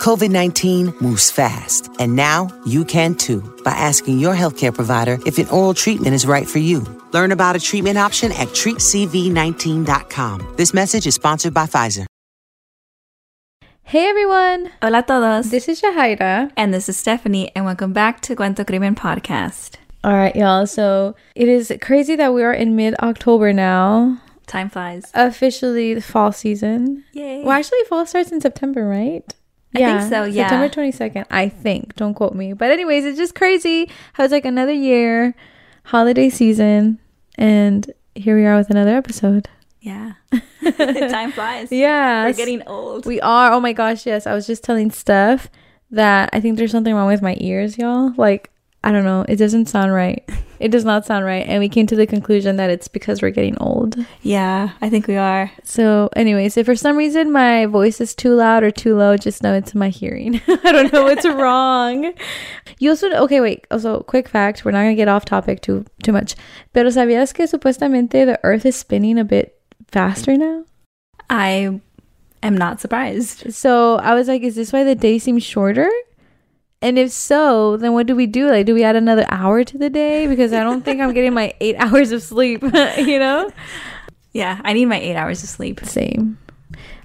COVID 19 moves fast, and now you can too by asking your healthcare provider if an oral treatment is right for you. Learn about a treatment option at treatcv19.com. This message is sponsored by Pfizer. Hey everyone! Hola todos. This is Shahira. And this is Stephanie, and welcome back to Cuento Crimen Podcast. All right, y'all. So it is crazy that we are in mid October now. Time flies. Officially, the fall season. Yay. Well, actually, fall starts in September, right? I think so, yeah. September 22nd, I think. Don't quote me. But, anyways, it's just crazy how it's like another year, holiday season, and here we are with another episode. Yeah. Time flies. Yeah. We're getting old. We are. Oh my gosh, yes. I was just telling Steph that I think there's something wrong with my ears, y'all. Like, I don't know. It doesn't sound right. It does not sound right. And we came to the conclusion that it's because we're getting old. yeah, I think we are. So, anyways, if for some reason my voice is too loud or too low, just know it's my hearing. I don't know what's wrong. You also okay, wait. Also, quick fact: we're not gonna get off topic too too much. Pero sabías que supuestamente the Earth is spinning a bit faster now? I am not surprised. So I was like, is this why the day seems shorter? And if so, then what do we do? Like, do we add another hour to the day? Because I don't think I'm getting my eight hours of sleep. you know? Yeah, I need my eight hours of sleep. Same.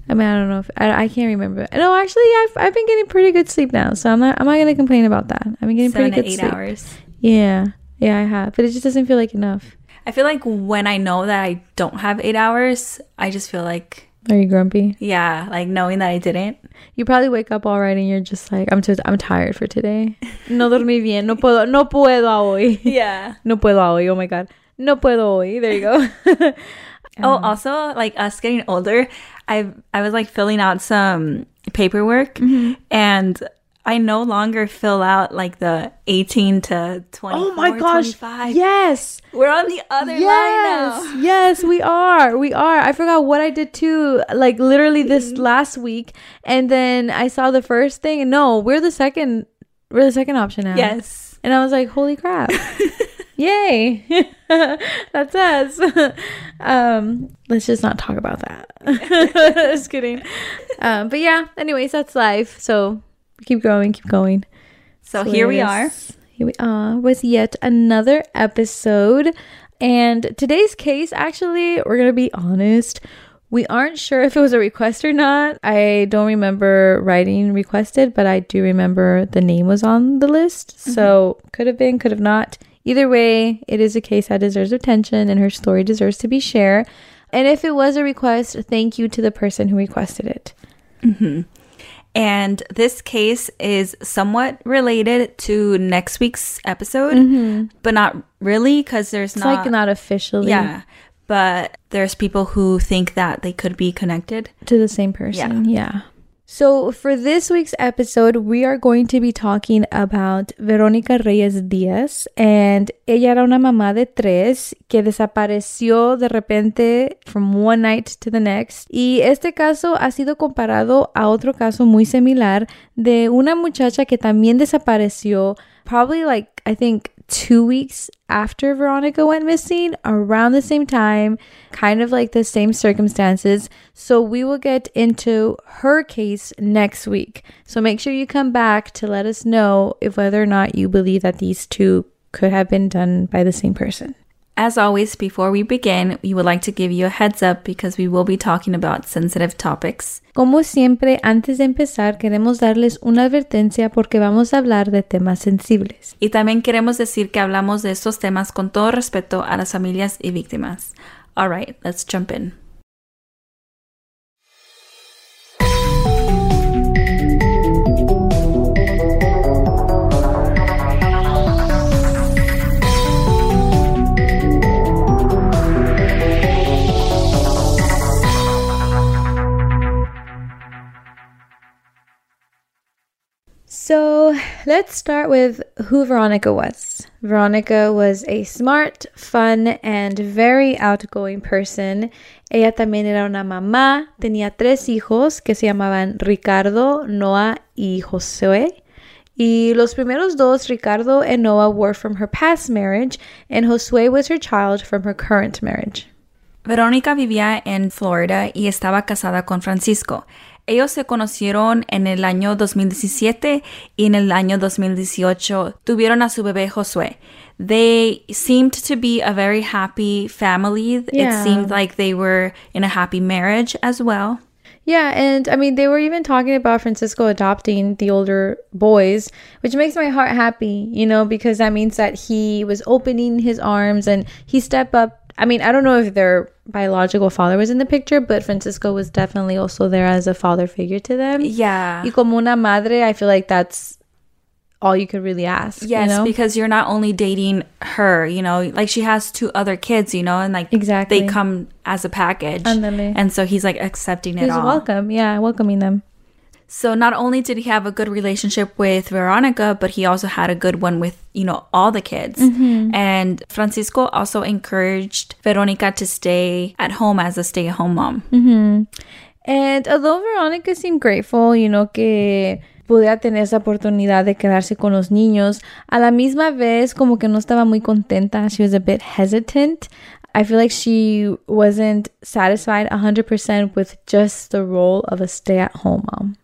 I mean, I don't know if I, I can't remember. No, actually, I've I've been getting pretty good sleep now, so I'm not I'm not gonna complain about that. I've been getting Seven pretty to good eight sleep. hours. Yeah, yeah, I have, but it just doesn't feel like enough. I feel like when I know that I don't have eight hours, I just feel like, Are you grumpy? yeah, like knowing that I didn't. You probably wake up all right, and you're just like, I'm just I'm tired for today. No dormí bien. No puedo. No puedo hoy. Yeah. No puedo hoy. Oh my god. No puedo hoy. There you go. Oh, um, also, like us getting older, I I was like filling out some paperwork, mm-hmm. and I no longer fill out like the eighteen to twenty. oh my gosh. 25. Yes. we're on the other line Yes. now. Yes, we are. We are. I forgot what I did too. Like literally this last week, and then I saw the first thing. and No, we're the second. We're the second option now. Yes, And I was like, holy crap. Yay. That's us. um, let's just not talk about that. just kidding. Um, but yeah, anyways, that's life. So keep going, keep going. so here we are. Here we are with yet another episode. And today's case, actually, we're going to be honest. We aren't sure if it was a request or not. I don't remember writing requested, but I do remember the name was on the list. Mm-hmm. So could have been, could have not. Either way, it is a case that deserves attention and her story deserves to be shared. And if it was a request, thank you to the person who requested it. Mm-hmm. And this case is somewhat related to next week's episode, mm-hmm. but not really because there's It's not. like not officially yeah, but there's people who think that they could be connected. to the same person. Yeah. So for this week's episode, we are going to be talking about Verónica Reyes Díaz. And ella era una mamá de tres que desapareció de repente from one night to the next. Y este caso ha sido comparado a otro caso muy similar de una muchacha que también desapareció probably like, I think, two weeks after Veronica went missing, around the same time, kind of like the same circumstances. So we will get into her case next week. So make sure you come back to let us know if whether or not you believe that these two could have been done by the same person. As always, before we begin, we would like to give you a heads up because we will be talking about sensitive topics. Como siempre, antes de empezar, queremos darles una advertencia porque vamos a hablar de temas sensibles. Y también queremos decir que hablamos de estos temas con todo respeto a las familias y víctimas. All right, let's jump in. Let's start with who Veronica was. Veronica was a smart, fun, and very outgoing person. Ella también era una mamá, tenía tres hijos que se llamaban Ricardo, Noah y Josué. Y los primeros dos, Ricardo and Noah, were from her past marriage, and Josué was her child from her current marriage. Verónica vivía en Florida y estaba casada con Francisco. Ellos se conocieron en el año 2017 y en el año 2018 tuvieron a su bebé Josué. They seemed to be a very happy family. Yeah. It seemed like they were in a happy marriage as well. Yeah, and I mean, they were even talking about Francisco adopting the older boys, which makes my heart happy, you know, because that means that he was opening his arms and he stepped up. I mean, I don't know if their biological father was in the picture, but Francisco was definitely also there as a father figure to them. Yeah. Y como una madre, I feel like that's all you could really ask. Yes, you know? because you're not only dating her, you know, like she has two other kids, you know, and like Exactly. they come as a package. Ándale. And so he's like accepting it he's all. welcome. Yeah, welcoming them. So not only did he have a good relationship with Veronica, but he also had a good one with, you know, all the kids. Mm-hmm. And Francisco also encouraged Veronica to stay at home as a stay-at-home mom. Mm-hmm. And although Veronica seemed grateful, you know, que pudiera tener esa oportunidad de quedarse con los niños, a la misma vez como que no estaba muy contenta. She was a bit hesitant. I feel like she wasn't satisfied 100% with just the role of a stay-at-home mom.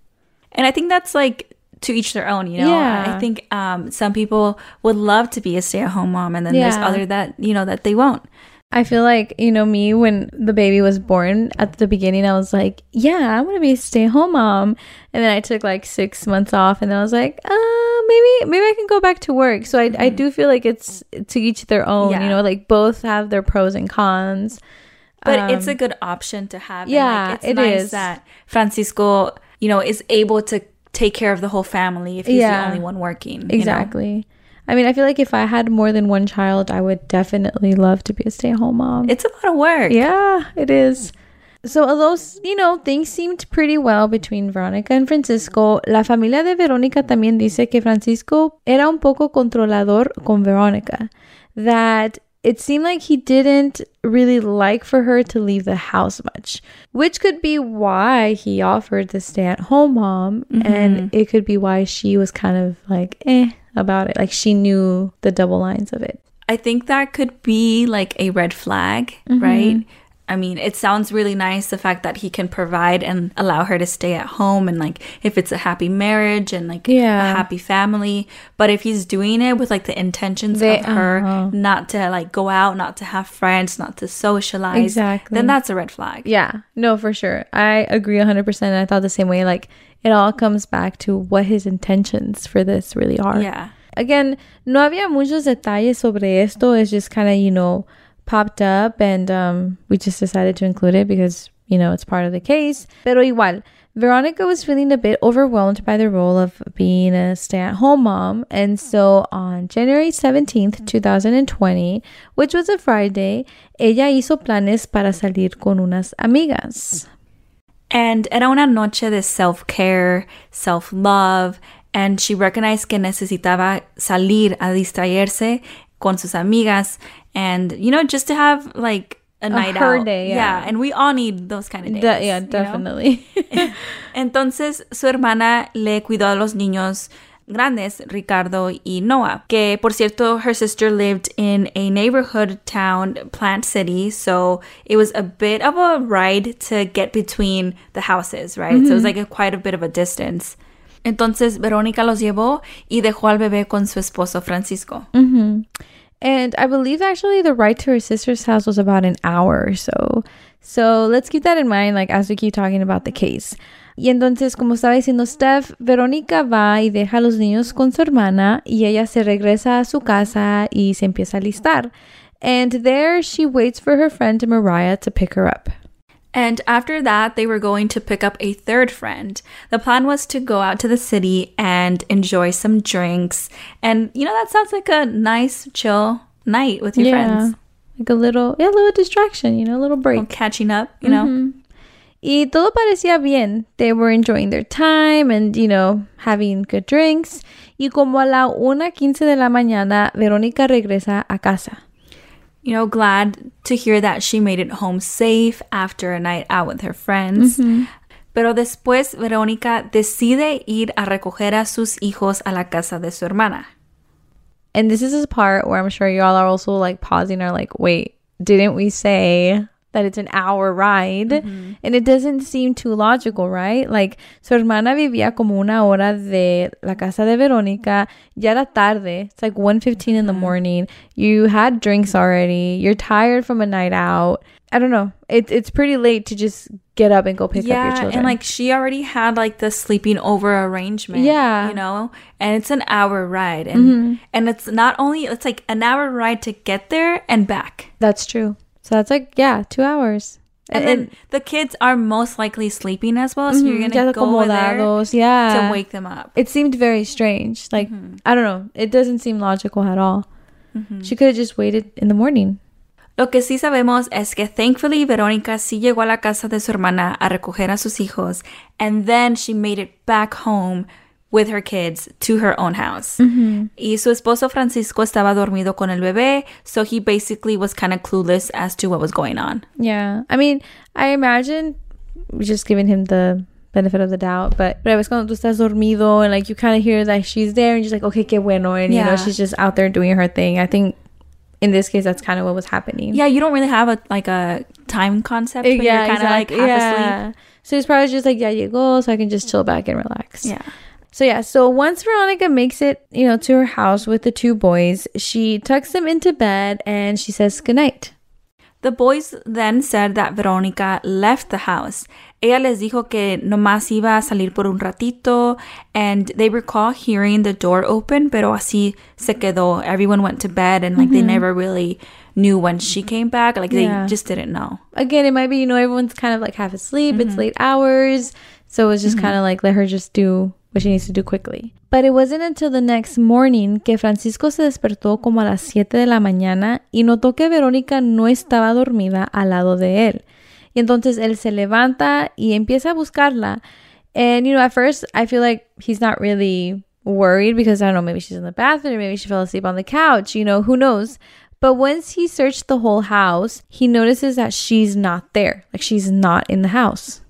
And I think that's like to each their own, you know. Yeah. I think um, some people would love to be a stay-at-home mom, and then there's other that you know that they won't. I feel like, you know, me, when the baby was born at the beginning, I was like, yeah, I want to be a stay at home mom. And then I took like six months off and then I was like, uh, maybe, maybe I can go back to work. So I, I do feel like it's to each their own, Yeah. you know, like both have their pros and cons. But it's Um, a good option to have. and, yeah, like, it's it nice is. that Francisco, you know, is able to take care of the whole family if he's Yeah. the only one working. you know? Exactly. I mean, I feel like if I had more than one child, I would definitely love to be a stay at home mom. It's a lot of work. Yeah, it is. So, although, you know, things seemed pretty well between Veronica and Francisco, la familia de Veronica también dice que Francisco era un poco controlador con Veronica. That it seemed like he didn't really like for her to leave the house much, which could be why he offered the stay at home mom. And it could be why she was kind of like, eh, about it. Like she knew the double lines of it. I think that could be like a red flag, Mm-hmm. right? I mean, it sounds really nice the fact that he can provide and allow her to stay at home and like if it's a happy marriage and like Yeah. a happy family. But if he's doing it with like the intentions They- of her uh-huh. not to like go out, not to have friends, not to socialize, Exactly. then that's a red flag. Yeah, no, for sure. I agree 100%. I thought the same way. Like, it all comes back to what his intentions for this really are. Yeah. Again, no había muchos detalles sobre esto. It's just kind of, you know, popped up and um, we just decided to include it because, you know, it's part of the case. Pero igual, Veronica was feeling a bit overwhelmed by the role of being a stay at home mom. And so on January 17th, 2020, which was a Friday, ella hizo planes para salir con unas amigas. And era una noche de self-care, self-love, and she recognized que necesitaba salir a distraerse con sus amigas and, you know, just to have like a, night her out. day, yeah. and we all need those kind of days. De- yeah, you know? definitely. Entonces, su hermana le cuidó a los niños grandes, Ricardo y Noah. Que, por cierto, her sister lived in a neighborhood town, Plant City, so it was a bit of a ride to get between the houses, right? So it was mm-hmm. like a, quite a bit of a distance. Entonces, Verónica los llevó y dejó al bebé con su esposo Francisco. And I believe actually the ride to her sister's house was about an hour or so. So let's keep that in mind, like as we keep talking about the case. Y entonces, como estaba diciendo Steph, Verónica va y deja a los niños con su hermana y ella se regresa a su casa y se empieza a listar. And there she waits for her friend Mariah to pick her up. And after that, they were going to pick up a third friend. The plan was to go out to the city and enjoy some drinks. And, you know, that sounds like a nice, chill night with your friends. Like a little, yeah, a little distraction, you know, a little break. Catching up, you know? Mm-hmm. Y todo parecía bien. They were enjoying their time and, you know, having good drinks. Y como a la 1.15 de la mañana, Verónica regresa a casa. You know, glad to hear that she made it home safe after a night out with her friends. Mm-hmm. Pero después, Verónica decide ir a recoger a sus hijos a la casa de su hermana. And this is a part where I'm sure y'all are also like pausing or like, wait, didn't we say that it's an hour ride? Mm-hmm. And it doesn't seem too logical, right? Like, su hermana vivía como una hora de la casa de Verónica. Ya era tarde. It's like 1.15 in the mm-hmm. morning. You had drinks already. You're tired from a night out. I don't know. It, it's pretty late to just get up and go pick up your yeah, children. and like she already had like the sleeping over arrangement. Yeah. You know? And it's an hour ride. And mm-hmm. and it's not only it's like an hour ride to get there and back. That's true. So that's like, yeah, two hours. And, then the kids are most likely sleeping as well, so you're Mhm, gonna go over there yeah. to wake them up. it seemed very strange. Like, I don't know. It doesn't seem logical at all. Mm-hmm. She could have just waited in the morning. Lo que sí sabemos es que thankfully Verónica sí llegó a la casa de su hermana a recoger a sus hijos, and then she made it back home with her kids to her own house. Mm-hmm. Y su esposo Francisco estaba dormido con el bebé, so he basically was kind of clueless as to what was going on. Yeah. I mean, I imagine just giving him the benefit of the doubt, but pero ves cuando tú estás dormido and like you kind of hear that she's there and you're like, okay, qué bueno. And you know, she's just out there doing her thing. I think in this case, that's kind of what was happening. Yeah, you don't really have a like a time concept you're kind of like half asleep. So he's probably just like, yeah, you go, so I can just chill back and relax. Yeah. So yeah, so once Veronica makes it, you know, to her house with the two boys, she tucks them into bed and she says goodnight. The boys then said that Veronica left the house. Ella les dijo que nomás iba a salir por un ratito, and they recall hearing the door open, pero así se quedó. Everyone went to bed, and like they mm-hmm. never really knew when she came back. Like Yeah. they just didn't know. Again, it might be, you know, everyone's kind of like half asleep, it's mm-hmm. late hours. So it's just mm-hmm. kind of like let her just do what she needs to do quickly. But it wasn't until the next morning que Francisco se despertó como a las 7 de la mañana y notó que Verónica no estaba dormida al lado de él. Y entonces él se levanta y empieza a buscarla. And, you know, at first I feel like he's not really worried because I don't know, maybe she's in the bathroom, maybe she fell asleep on the couch, you know, who knows. But once he searched the whole house, he notices that she's not there. Like she's not in the house.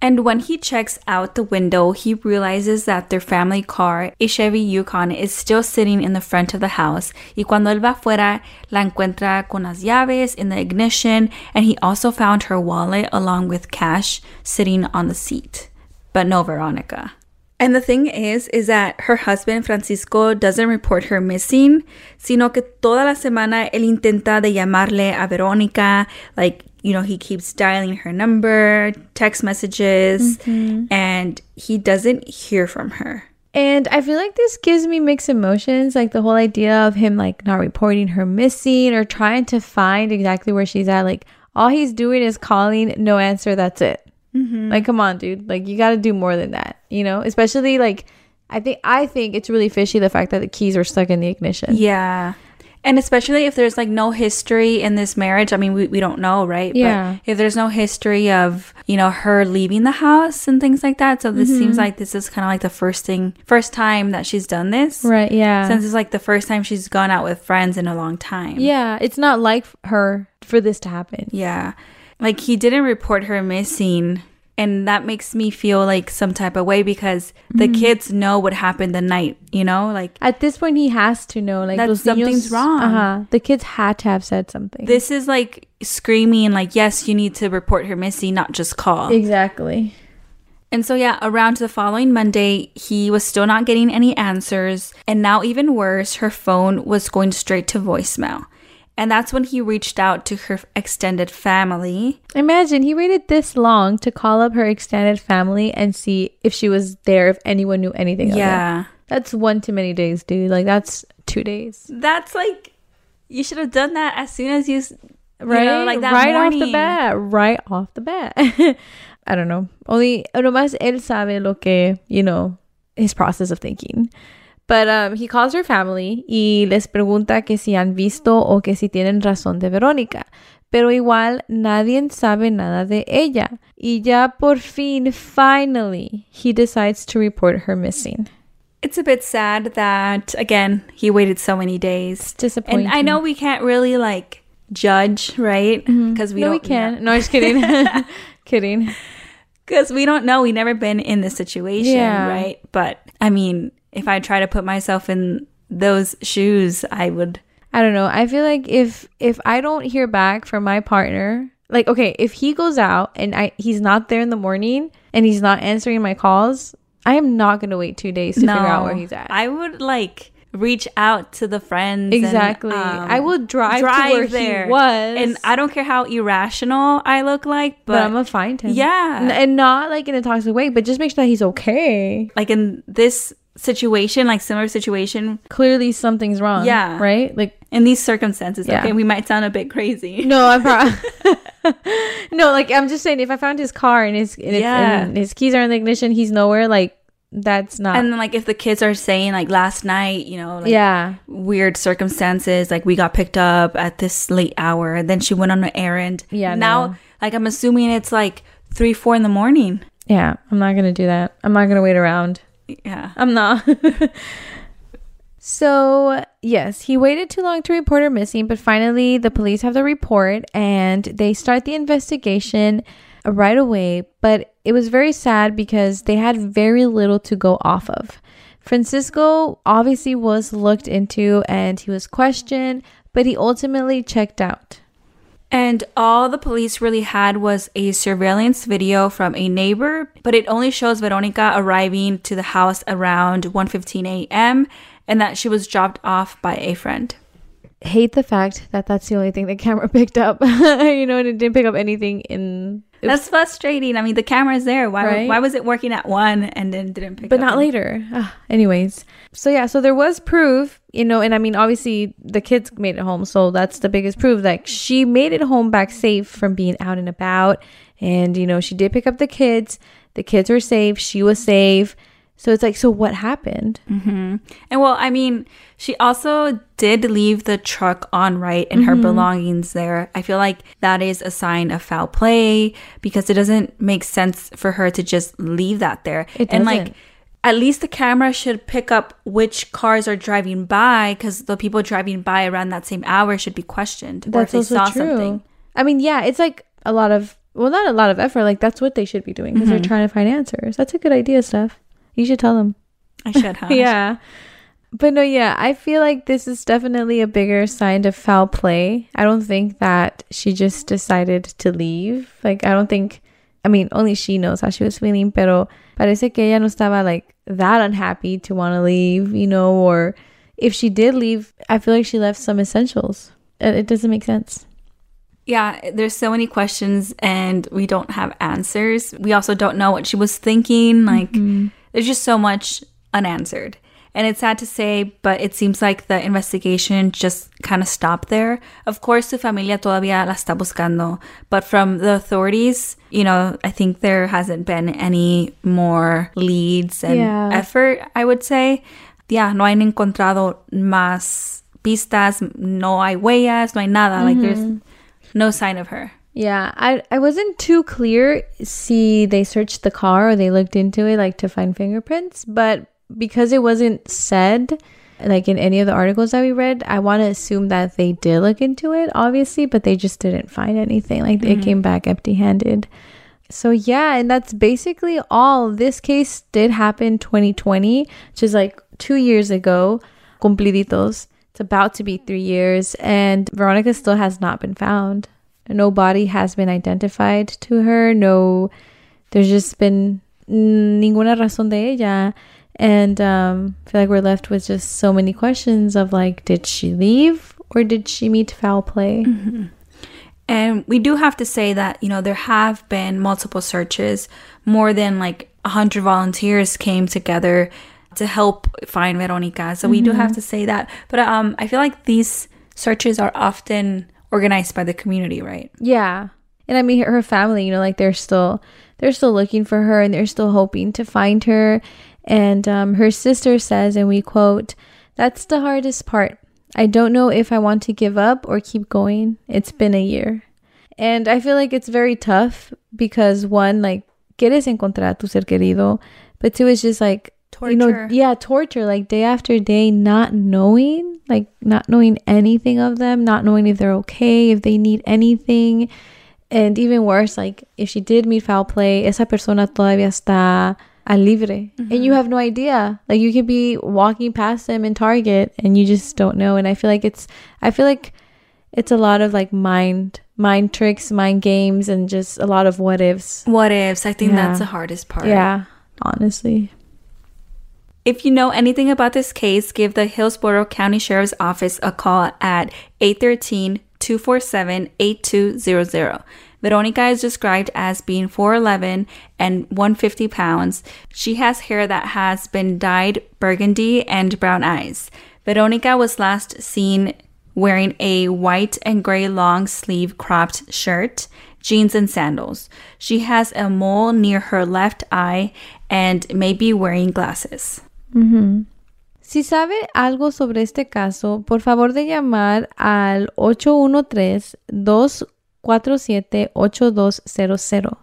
And when he checks out the window, he realizes that their family car, a Chevy Yukon, is still sitting in the front of the house. Y cuando él va afuera, la encuentra con las llaves in the ignition, and he also found her wallet along with cash sitting on the seat. But no Veronica. And the thing is, is that her husband Francisco doesn't report her missing, sino que toda la semana él intenta de llamarle a Verónica, like, you know, he keeps dialing her number, text messages, mm-hmm. and he doesn't hear from her. And I feel like this gives me mixed emotions. Like the whole idea of him like not reporting her missing or trying to find exactly where she's at. Like all he's doing is calling, no answer, that's it. Mm-hmm. Like, come on, dude. Like you got to do more than that, you know? Especially like, I think I think it's really fishy the fact that the keys were stuck in the ignition. Yeah. And especially if there's like no history in this marriage. I mean, we, we don't know, right? Yeah. But if there's no history of, you know, her leaving the house and things like that. So this seems mm-hmm. like this is kind of like the first thing, first time that she's done this. Right? Yeah. Since it's like the first time she's gone out with friends in a long time. yeah, it's not like her for this to happen. Yeah. Like he didn't report her missing. And that makes me feel like some type of way because the kids know what happened the night, you know? Like At this point, he has to know like That something's niños- wrong. Uh-huh. The kids had to have said something. this is like screaming, like, yes, you need to report her missing, not just call. exactly. And so, yeah, around the following Monday, he was still not getting any answers. And now, even worse, her phone was going straight to voicemail. And that's when he reached out to her extended family. Imagine he waited this long to call up her extended family and see if she was there, if anyone knew anything. Yeah. that's one too many days, dude. Like that's two days, That's like, you should have done that as soon as you, s- you right? know, like that right morning. off the bat, right off the bat. I don't know. Only nomás él sabe lo que you know his process of thinking. But um, he calls her family y les pregunta que si han visto o que si tienen razón de Verónica. Pero igual nadie sabe nada de ella. Y ya por fin, finally, he decides to report her missing. It's a bit sad that again he waited so many days. It's disappointing. And I know we can't really like judge, right? Because we no, don't. we can. No, I'm just kidding. kidding. Because we don't know. We never been in this situation, Yeah. right? But I mean, if I try to put myself in those shoes, I would. I don't know. I feel like if if I don't hear back from my partner, like okay, if he goes out and I he's not there in the morning and he's not answering my calls, I am not gonna wait two days to figure out where he's at. I would like reach out to the friends. and, exactly. um, I will drive, to where he was, and I don't care how irrational I look like, but, but, I'm gonna find him. Yeah. N- and not like in a toxic way, but just make sure that he's okay. like in this situation, like similar situation, Clearly, something's wrong. Yeah. right. Like in these circumstances, Yeah. okay, we might sound a bit crazy. no, I'm pro- no. Like I'm just saying, if I found his car and his and, it's, Yeah. and his keys are in the ignition, he's nowhere. Like that's not. And then, like, if the kids are saying, like, last night, you know, like, yeah. weird circumstances, like, we got picked up at this late hour, and then she went on an errand. Yeah, Now, no. like, I'm assuming it's like three, four in the morning. Yeah, I'm not gonna do that. I'm not gonna wait around. Yeah. I'm not. so, yes, he waited too long to report her missing, but finally the police have the report and they start the investigation right away. But it was very sad because they had very little to go off of. Francisco obviously was looked into and he was questioned, but he ultimately checked out. And all the police really had was a surveillance video from a neighbor, but it only shows Veronica arriving to the house around 1:15 a.m. and that she was dropped off by a friend. Hate the fact that that's the only thing the camera picked up. you know, and it didn't pick up anything in. That's frustrating. I mean, the camera's there. Why Right? why was it working at 1 and then didn't pick but up? But not any- later. Ah, anyways, so yeah, so there was proof, you know, and I mean, obviously the kids made it home, so that's the biggest proof. Like she made it home back safe from being out and about, and you know, she did pick up the kids. The kids were safe. She was safe. So it's like, so what happened? And well, I mean, she also did leave the truck on right and Mm-hmm. her belongings there. I feel like that is a sign of foul play because it doesn't make sense for her to just leave that there. It and like doesn't. at least the camera should pick up which cars are driving by because the people driving by around that same hour should be questioned or if That's they also saw true. something. I mean, yeah, it's like a lot of well, not a lot of effort. Like that's what they should be doing because they're trying to find answers. That's a good idea, Steph. You should tell them. I should have. yeah. But no, yeah, I feel like this is definitely a bigger sign of foul play. I don't think that she just decided to leave. Like, I don't think, I mean, only she knows how she was feeling, pero parece que ella no estaba like that unhappy to want to leave, you know, or if she did leave, I feel like she left some essentials. It, it doesn't make sense. Yeah, there's so many questions and we don't have answers. We also don't know what she was thinking. Like, mm-hmm. There's just so much unanswered. And it's sad to say, but it seems like the investigation just kind of stopped there. Of course, the familia todavía la está buscando, but from the authorities, you know, I think there hasn't been any more leads and Yeah. effort, I would say. Yeah, no han encontrado más pistas, no hay huellas, no hay nada. Like, there's mm-hmm. no sign of her. Yeah, I I wasn't too clear. See, they searched the car or they looked into it like to find fingerprints, but because it wasn't said like in any of the articles that we read, I want to assume that they did look into it, obviously, but they just didn't find anything. Like it mm-hmm. came back empty-handed. So yeah, and that's basically all. This case did happen 2020, which is like 2 years ago. Cumpliditos. It's about to be 3 years and Veronica still has not been found. No body has been identified to her. No, there's just been ninguna razón de ella. And um, I feel like we're left with just so many questions of like, did she leave or did she meet foul play? And we do have to say that, you know, there have been multiple searches. More than like 100 volunteers came together to help find Veronica. So we do have to say that. But um, I feel like these searches are often organized by the community, right? Yeah. And I mean her family, you know, like they're still they're still looking for her and they're still hoping to find her. And um, her sister says, and we quote, That's the hardest part. I don't know if I want to give up or keep going. It's been a year. And I feel like it's very tough because one, like, quieres encontrar a tu ser querido, but two, it's just like, Torture. you know, yeah, torture, like day after day, not knowing, like, not knowing anything of them, not knowing if they're okay, if they need anything. And even worse, like, if she did meet foul play, esa persona todavía está a libre. And you mm-hmm. have no idea. Like, you could be walking past them in Target and you just don't know. And I feel like it's, I feel like it's a lot of like mind, mind tricks, mind games, and just a lot of what ifs. What ifs? I think Yeah. that's the hardest part. Yeah, honestly. If you know anything about this case, give the Hillsborough County Sheriff's Office a call at 813 247 8200. Veronica is described as being 4'11 and 150 pounds. She has hair that has been dyed burgundy and brown eyes. Veronica was last seen wearing a white and gray long sleeve cropped shirt, jeans, and sandals. She has a mole near her left eye and may be wearing glasses. Si sabe algo sobre este caso, por favor de llamar al 813-247-8200.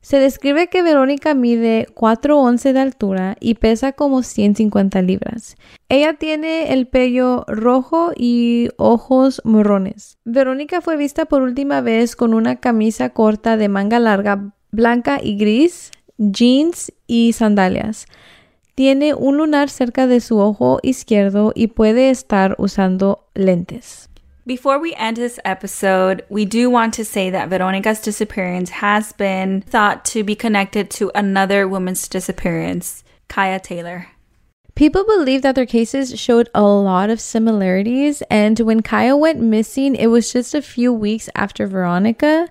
Se describe que Verónica mide 4'11 de altura y pesa como 150 libras. Ella tiene el pelo rojo y ojos morrones. Verónica fue vista por última vez con una camisa corta de manga larga blanca y gris, jeans y sandalias. Tiene un lunar cerca de su ojo izquierdo y puede estar usando lentes. Before we end this episode, we do want to say that Veronica's disappearance has been thought to be connected to another woman's disappearance, Kaya Taylor. People believe that their cases showed a lot of similarities, and when Kaya went missing, it was just a few weeks after Veronica.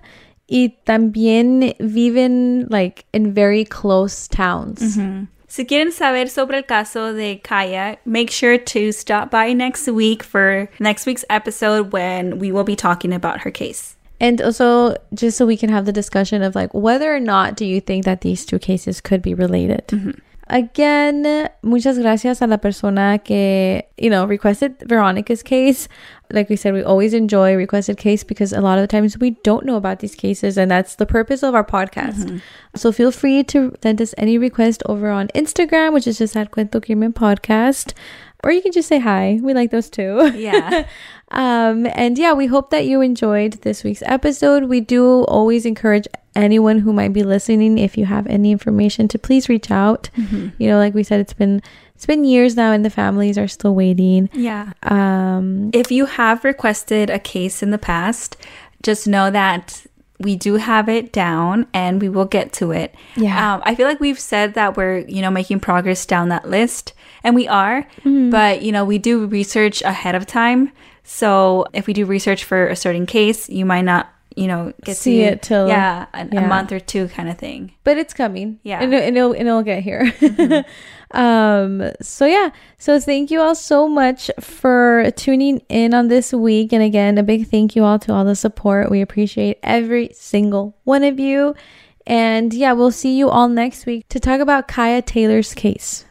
Y también viven like in very close towns. Mm-hmm. Si quieren saber sobre el caso de Kaya, make sure to stop by next week for next week's episode when we will be talking about her case. And also, just so we can have the discussion of like whether or not do you think that these two cases could be related. Mm-hmm. Again, muchas gracias a la persona que, you know, requested Veronica's case. Like we said, we always enjoy requested case because a lot of the times we don't know about these cases, and that's the purpose of our podcast. Mm-hmm. So feel free to send us any request over on Instagram, which is just at Cuento Crimen Podcast. Or you can just say hi. We like those too. Yeah. Um, and yeah, we hope that you enjoyed this week's episode. We do always encourage anyone who might be listening, if you have any information, to please reach out. You know, like we said, it's been it's been years now, and the families are still waiting. yeah. Um, If you have requested a case in the past, just know that we do have it down and we will get to it. Yeah. Um, I feel like we've said that we're, you know, making progress down that list and we are, but, you know, we do research ahead of time. So if we do research for a certain case, you might not, you know, get See to, it till- yeah, a, a month or two kind of thing. but it's coming. Yeah. and, and it'll and it'll get here. um. So yeah. So thank you all so much for tuning in on this week, and again, a big thank you all to all the support. We appreciate every single one of you. And yeah, we'll see you all next week to talk about Kaya Taylor's case.